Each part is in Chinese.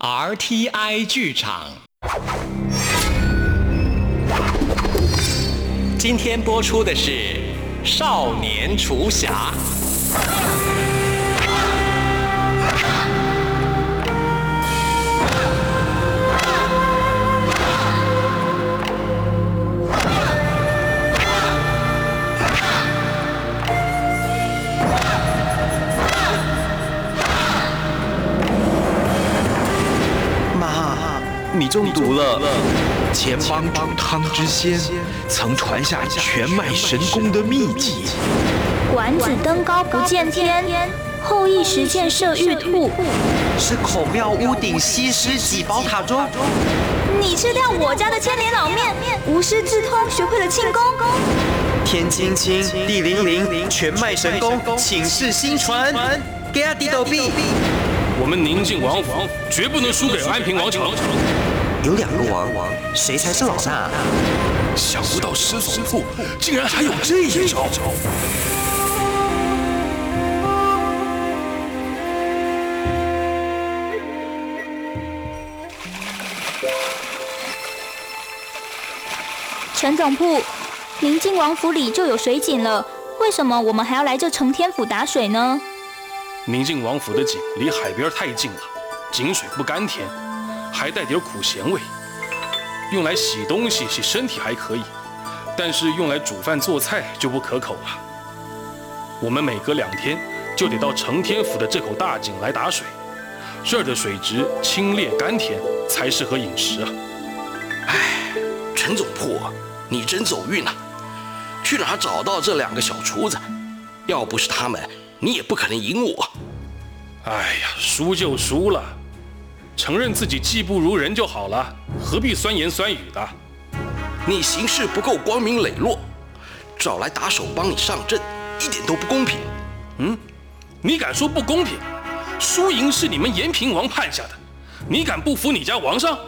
RTI 剧场。今天播出的是《少年厨侠》。你中毒了。前帮主汤之仙曾传下全脉神功的秘籍。管子登高不见天，后羿实箭射玉兔。是孔庙屋顶西施几宝塔中。你吃掉我家的千年老面，无师自通学会了庆功。天青青地灵灵，全脉神功，请示新传。给阿迪斗币。我们宁晋王府绝不能输给安平王朝。有两个王王，谁才是老大？想不到师祖父竟然还有这一招。陈总铺，宁晋王府里就有水井了，为什么我们还要来这承天府打水呢？宁靖王府的井离海边太近了，井水不甘甜，还带点苦咸味。用来洗东西、洗身体还可以，但是用来煮饭做菜就不可口了。我们每隔两天就得到承天府的这口大井来打水，这儿的水质清冽甘甜，才适合饮食啊。唉，陈总铺，你真走运啊！去哪找到这两个小厨子？要不是他们，你也不可能赢我。哎呀，输就输了，承认自己技不如人就好了，何必酸言酸语的？你行事不够光明磊落，找来打手帮你上阵，一点都不公平。嗯，你敢说不公平？输赢是你们延平王判下的，你敢不服你家王上？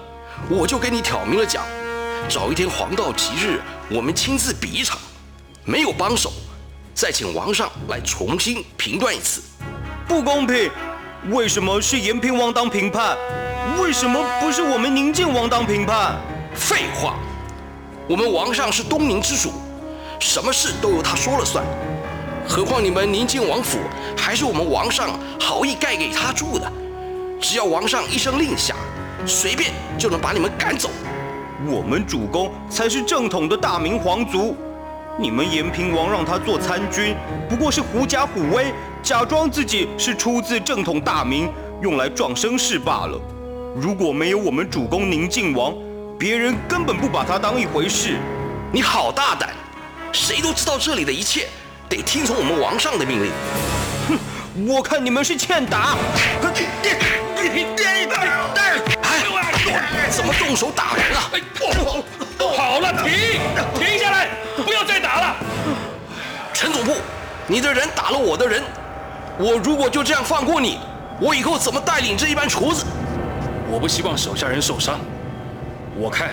我就跟你挑明了讲，找一天黄道吉日，我们亲自比一场，没有帮手，再请王上来重新评断一次。不公平！为什么是延平王当评判？为什么不是我们宁晋王当评判？废话，我们王上是东宁之主，什么事都由他说了算。何况你们宁晋王府还是我们王上好意盖给他住的，只要王上一声令下，随便就能把你们赶走。我们主公才是正统的大明皇族，你们延平王让他做参军，不过是狐假虎威，假装自己是出自正统大明，用来壮声势罢了。如果没有我们主公宁靖王，别人根本不把他当一回事。你好大胆！谁都知道这里的一切得听从我们王上的命令。哼，我看你们是欠打。哎，怎么动手打你的人打了我的人，我如果就这样放过你，我以后怎么带领这一班厨子？我不希望手下人受伤，我看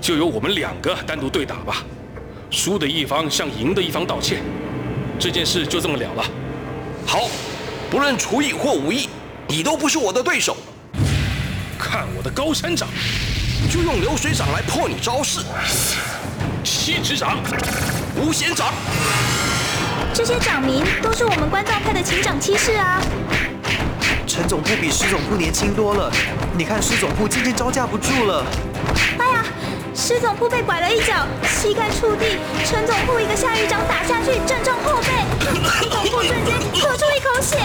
就由我们两个单独对打吧。输的一方向赢的一方道歉，这件事就这么了了。好，不论厨艺或武艺，你都不是我的对手。看我的高山掌，就用流水掌来破你招式。七指掌、无弦掌，这些掌名都是我们关照派的请长七式啊。陈总部比施总部年轻多了，你看施总部渐渐招架不住了。哎呀，施总部被拐了一脚，膝盖触地，陈总部一个下雨掌打下去，正中后背，施总部瞬间吐出一口血。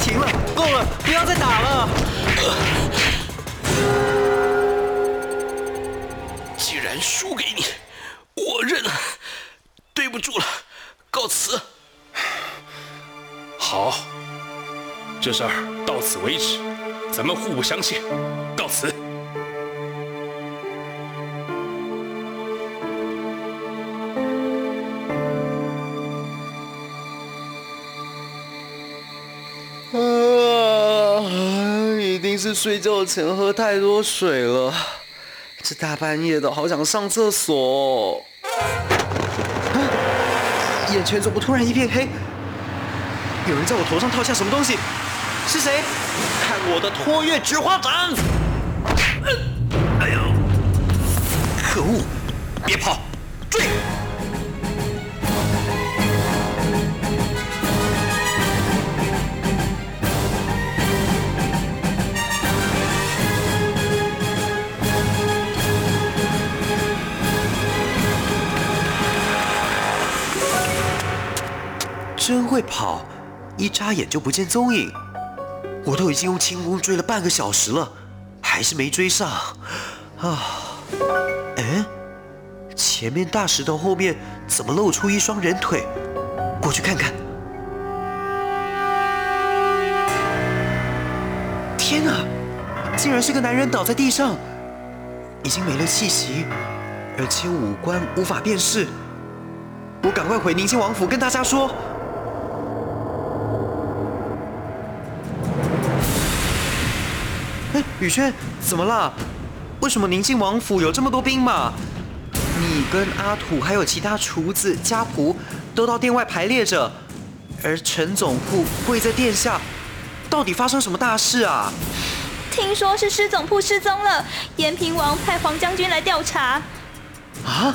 停了，够了，不要再打了。事儿到此为止，咱们互不相欠，告辞。啊，一定是睡觉前喝太多水了。这大半夜的，好想上厕所哦。啊眼前怎么突然一片黑？有人在我头上套下什么东西？是谁？看我的托月菊花斩！哎呦，可恶！别跑，追！真会跑，一眨眼就不见踪影。我都已经用轻功追了半个小时了，还是没追上。啊，哎，前面大石头后面怎么露出一双人腿？过去看看。天啊，竟然是个男人倒在地上，已经没了气息，而且五官无法辨识。我赶快回宁亲王府跟大家说。哎，宇轩，怎么了？为什么宁静王府有这么多兵马？你跟阿土还有其他厨子、家仆都到殿外排列着，而陈总铺跪在殿下，到底发生什么大事啊？听说是施总铺失踪了，延平王派黄将军来调查。啊？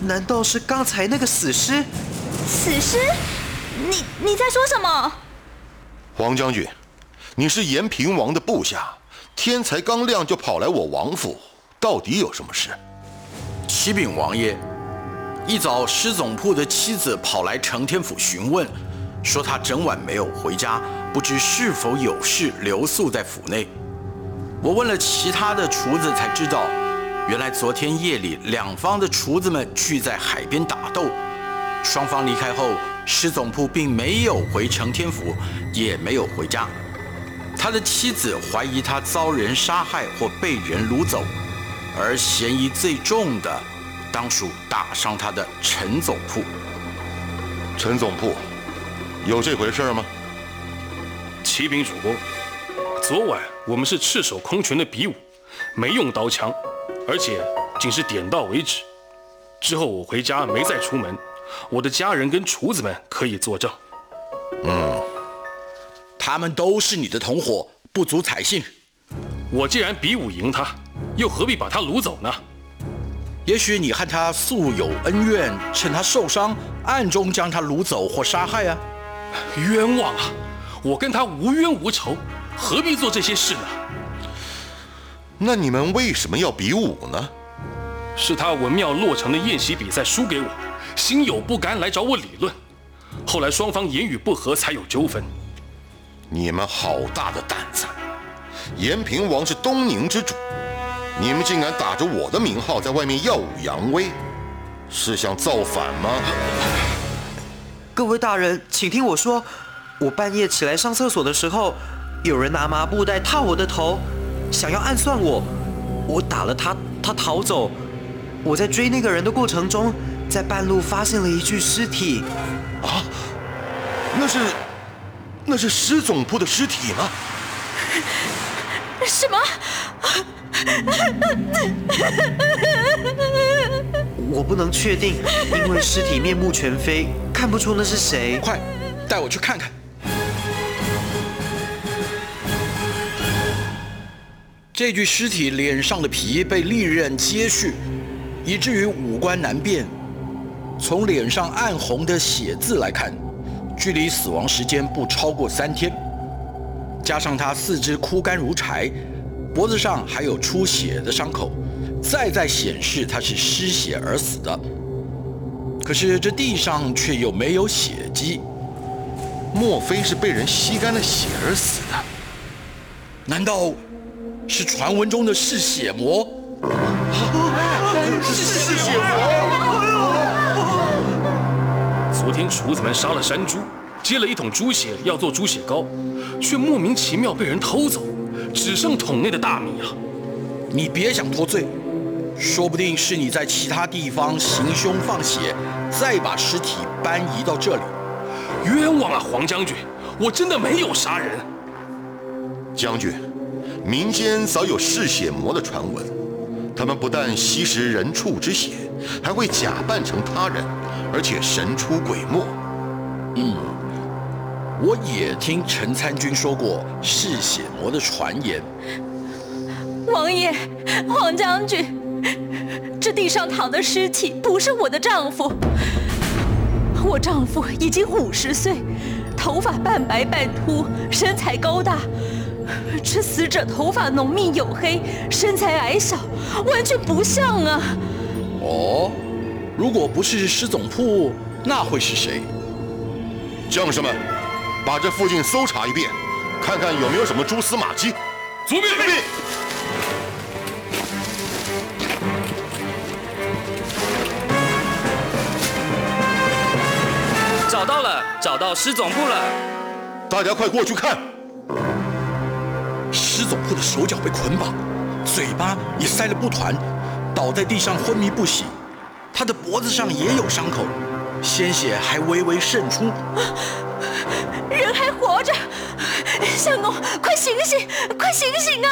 难道是刚才那个死尸？死尸？你你在说什么？黄将军，你是延平王的部下。天才刚亮就跑来我王府，到底有什么事？启禀王爷，一早施总铺的妻子跑来承天府询问，说他整晚没有回家，不知是否有事留宿在府内。我问了其他的厨子，才知道，原来昨天夜里两方的厨子们聚在海边打斗，双方离开后，施总铺并没有回承天府，也没有回家。他的妻子怀疑他遭人杀害或被人掳走，而嫌疑最重的，当属打伤他的陈总铺。陈总铺，有这回事吗？启禀主公，昨晚我们是赤手空拳的比武，没用刀枪，而且仅是点到为止。之后我回家没再出门，我的家人跟厨子们可以作证。嗯。他们都是你的同伙，不足采信。我既然比武赢他，又何必把他掳走呢？也许你和他素有恩怨，趁他受伤，暗中将他掳走或杀害啊？冤枉啊！我跟他无冤无仇，何必做这些事呢？那你们为什么要比武呢？是他文庙落成的宴席比赛输给我，心有不甘来找我理论，后来双方言语不合，才有纠纷。你们好大的胆子！延平王是东宁之主，你们竟敢打着我的名号在外面耀武扬威，是想造反吗？各位大人，请听我说，我半夜起来上厕所的时候，有人拿麻布袋套我的头，想要暗算我，我打了他，他逃走。我在追那个人的过程中，在半路发现了一具尸体。啊，那是。那是师总部的尸体吗？什么？我不能确定，因为尸体面目全非，看不出那是谁。快，带我去看看。这具尸体脸上的皮被利刃接去，以至于五官难辨。从脸上暗红的血渍来看。距离死亡时间不超过三天，加上他四肢枯干如柴，脖子上还有出血的伤口，再再显示他是失血而死的。可是这地上却又没有血迹，莫非是被人吸干了血而死的？难道是传闻中的嗜血魔？是嗜血魔！昨天厨子们杀了山猪，接了一桶猪血要做猪血糕，却莫名其妙被人偷走，只剩桶内的大米啊！你别想脱罪，说不定是你在其他地方行凶放血，再把尸体搬移到这里。冤枉啊，黄将军，我真的没有杀人。将军，民间早有嗜血魔的传闻，他们不但吸食人畜之血，还会假扮成他人。而且神出鬼没，嗯，我也听陈参军说过嗜血魔的传言。王爷，黄将军，这地上躺的尸体不是我的丈夫。我丈夫已经五十岁，头发半白半秃，身材高大。这死者头发浓密黝黑，身材矮小，完全不像啊！哦，如果不是施总铺，那会是谁？将士们，把这附近搜查一遍，看看有没有什么蛛丝马迹。遵命。找到了，找到施总部了。大家快过去看。施总部的手脚被捆绑，嘴巴也塞了布团，倒在地上昏迷不醒。他的脖子上也有伤口，鲜血还微微渗出。人还活着，相公，快醒醒，快醒醒啊！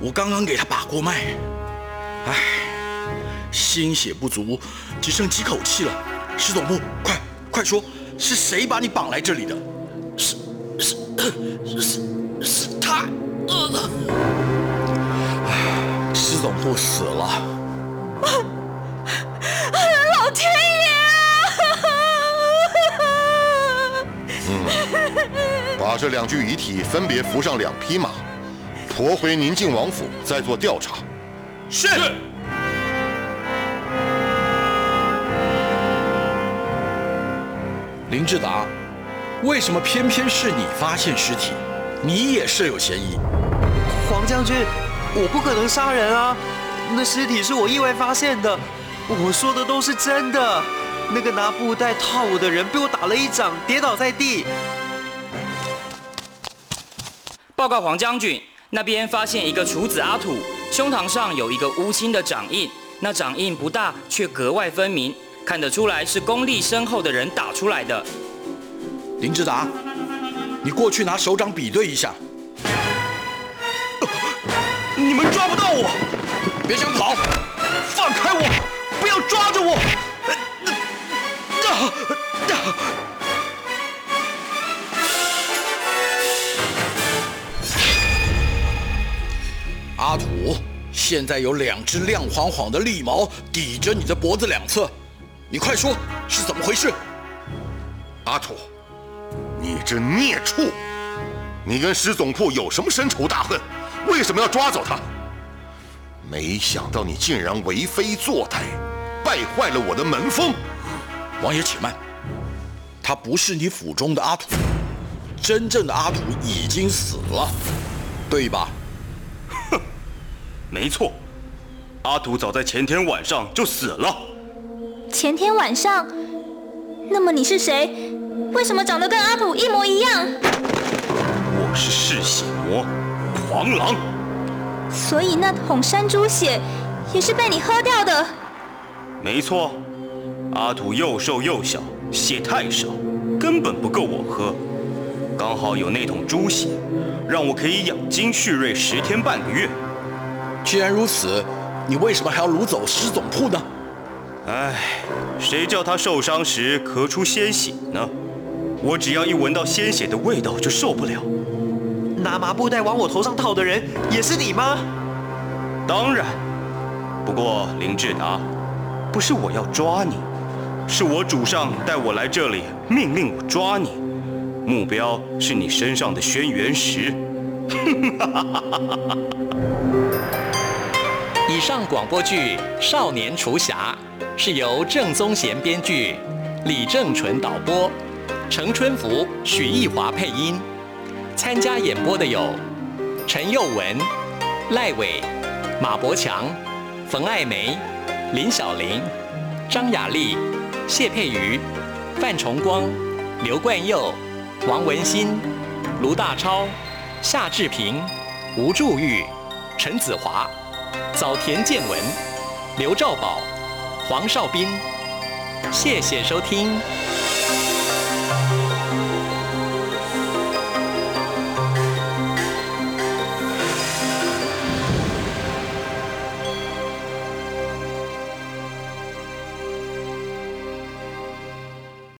我刚刚给他把过脉，唉，心血不足，只剩几口气了。石总部，快快说，是谁把你绑来这里的？是是是是他。唉，施总部死了。老天爷啊！嗯，把这两具遗体分别扶上两匹马，驮回宁靖王府，再做调查。是。林志达，为什么偏偏是你发现尸体？你也是有嫌疑。黄将军，我不可能杀人啊！那尸体是我意外发现的，我说的都是真的。那个拿布袋套我的人被我打了一掌，跌倒在地。报告黄将军，那边发现一个厨子阿土，胸膛上有一个乌青的掌印，那掌印不大，却格外分明，看得出来是功力深厚的人打出来的。林志达，你过去拿手掌比对一下。你们抓不到我，别想跑！放开我！不要抓着我！阿土，现在有两只亮晃晃的利毛抵着你的脖子两侧，你快说是怎么回事？阿土，你这孽畜，你跟石总铺有什么深仇大恨？为什么要抓走他？没想到你竟然为非作歹，败坏了我的门风。王爷且慢，他不是你府中的阿土，真正的阿土已经死了，对吧？哼，没错，阿土早在前天晚上就死了。前天晚上？那么你是谁？为什么长得跟阿土一模一样？我是嗜血魔。狂狼，所以那桶山猪血也是被你喝掉的。没错，阿土又瘦又小，血太少，根本不够我喝。刚好有那桶猪血，让我可以养精蓄锐十天半个月。既然如此，你为什么还要掳走施总铺呢？唉，谁叫他受伤时咳出鲜血呢？我只要一闻到鲜血的味道就受不了。拿麻布袋往我头上套的人也是你吗？当然。不过林志达，不是我要抓你，是我主上带我来这里，命令我抓你，目标是你身上的轩辕石。以上广播剧《少年厨侠》是由郑宗贤编剧，李正淳导播，程春福、许艺华配音。参加演播的有陈佑文、赖伟、马伯强、冯爱梅、林小玲、张雅丽、谢佩瑜、范崇光、刘冠佑、王文新、卢大超、夏志平、吴祝玉、陈子华、早田健文、刘兆宝、黄少斌。谢谢收听。